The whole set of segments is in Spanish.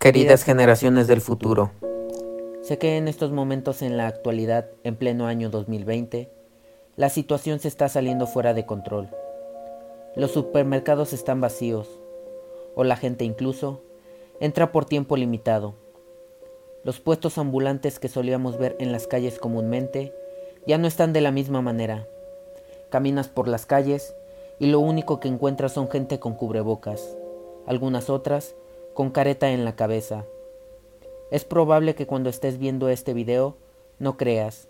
Queridas generaciones del futuro, sé que en estos momentos en la actualidad, en pleno año 2020, la situación se está saliendo fuera de control. Los supermercados están vacíos, o la gente incluso entra por tiempo limitado. Los puestos ambulantes que solíamos ver en las calles comúnmente ya no están de la misma manera. Caminas por las calles y lo único que encuentras son gente con cubrebocas, algunas otras con careta en la cabeza. Es probable que cuando estés viendo este video no creas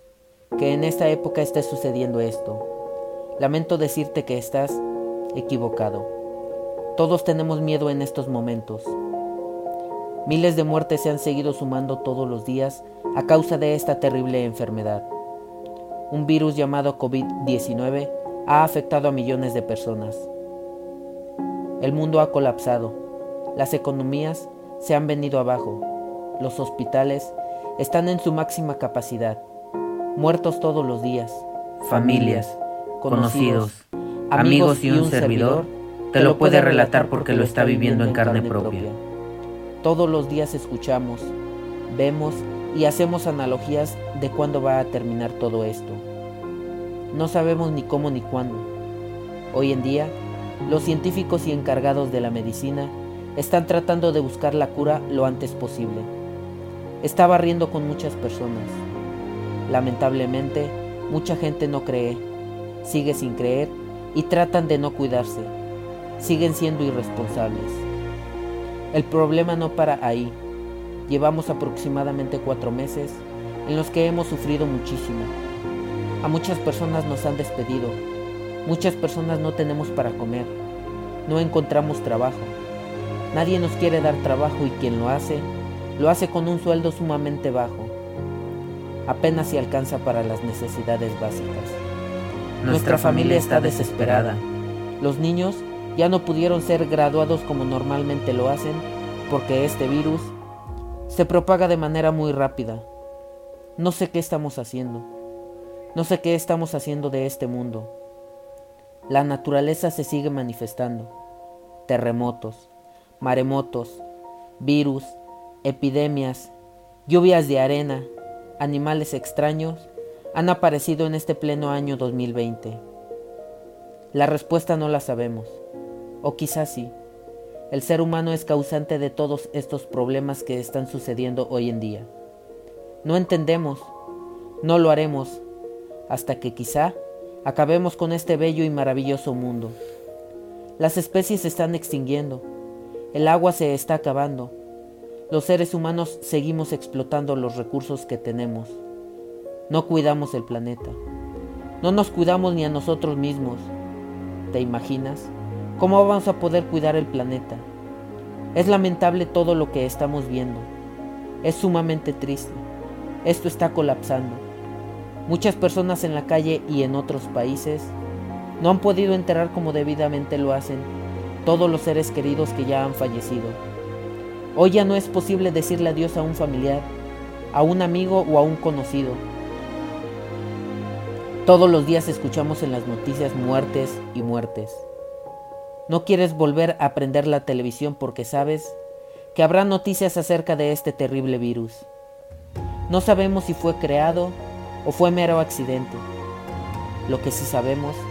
que en esta época esté sucediendo esto. Lamento decirte que estás equivocado. Todos tenemos miedo en estos momentos. Miles de muertes se han seguido sumando todos los días a causa de esta terrible enfermedad. Un virus llamado COVID-19 ha afectado a millones de personas. El mundo ha colapsado las economías se han venido abajo. Los hospitales están en su máxima capacidad. Muertos todos los días. Familias, conocidos, amigos y un servidor te lo puede relatar porque lo está viviendo en carne propia. Todos los días escuchamos, vemos y hacemos analogías de cuándo va a terminar todo esto. No sabemos ni cómo ni cuándo. Hoy en día, los científicos y encargados de la medicina están tratando de buscar la cura lo antes posible. Estaba riendo con muchas personas. Lamentablemente, mucha gente no cree, sigue sin creer y tratan de no cuidarse. Siguen siendo irresponsables. El problema no para ahí. Llevamos aproximadamente cuatro meses en los que hemos sufrido muchísimo. A muchas personas nos han despedido. Muchas personas no tenemos para comer. No encontramos trabajo. Nadie nos quiere dar trabajo y quien lo hace, lo hace con un sueldo sumamente bajo. Apenas si alcanza para las necesidades básicas. Nuestra familia está desesperada. Los niños ya no pudieron ser graduados como normalmente lo hacen porque este virus se propaga de manera muy rápida. No sé qué estamos haciendo. No sé qué estamos haciendo de este mundo. La naturaleza se sigue manifestando. Terremotos, maremotos, virus, epidemias, lluvias de arena, animales extraños han aparecido en este pleno año 2020. La respuesta no la sabemos, o quizás sí. El ser humano es causante de todos estos problemas que están sucediendo hoy en día. No entendemos, no lo haremos, hasta que quizá acabemos con este bello y maravilloso mundo. Las especies se están extinguiendo, el agua se está acabando. Los seres humanos seguimos explotando los recursos que tenemos. No cuidamos el planeta. No nos cuidamos ni a nosotros mismos. ¿Te imaginas? ¿Cómo vamos a poder cuidar el planeta? Es lamentable todo lo que estamos viendo. Es sumamente triste. Esto está colapsando. Muchas personas en la calle y en otros países no han podido enterar como debidamente lo hacen todos los seres queridos que ya han fallecido. Hoy ya no es posible decirle adiós a un familiar, a un amigo o a un conocido. Todos los días escuchamos en las noticias muertes y muertes. No quieres volver a prender la televisión porque sabes que habrá noticias acerca de este terrible virus. No sabemos si fue creado o fue mero accidente. Lo que sí sabemos es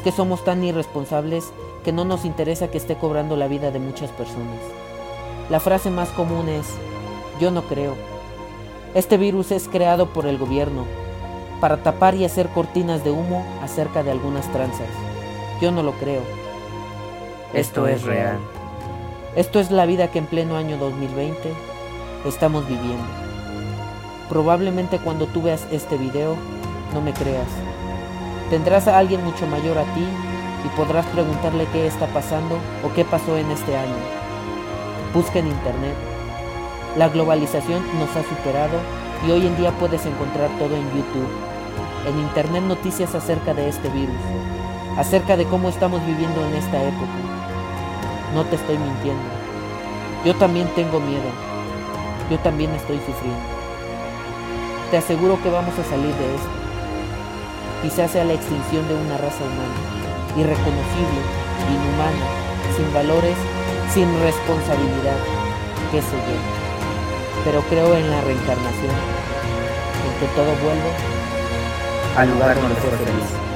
que somos tan irresponsables que no nos interesa que esté cobrando la vida de muchas personas. La frase más común es, yo no creo. Este virus es creado por el gobierno para tapar y hacer cortinas de humo acerca de algunas tranzas. Yo no lo creo. Esto es real. Esto es la vida que en pleno año 2020 estamos viviendo. Probablemente cuando tú veas este video no me creas. Tendrás a alguien mucho mayor a ti y podrás preguntarle qué está pasando o qué pasó en este año. Busca en internet. La globalización nos ha superado y hoy en día puedes encontrar todo en YouTube. En internet noticias acerca de este virus, acerca de cómo estamos viviendo en esta época. No te estoy mintiendo. Yo también tengo miedo. Yo también estoy sufriendo. Te aseguro que vamos a salir de esto. Quizás sea la extinción de una raza humana irreconocible, inhumano, sin valores, sin responsabilidad. qué sé yo, pero creo en la reencarnación, en que todo vuelve al lugar donde fue feliz.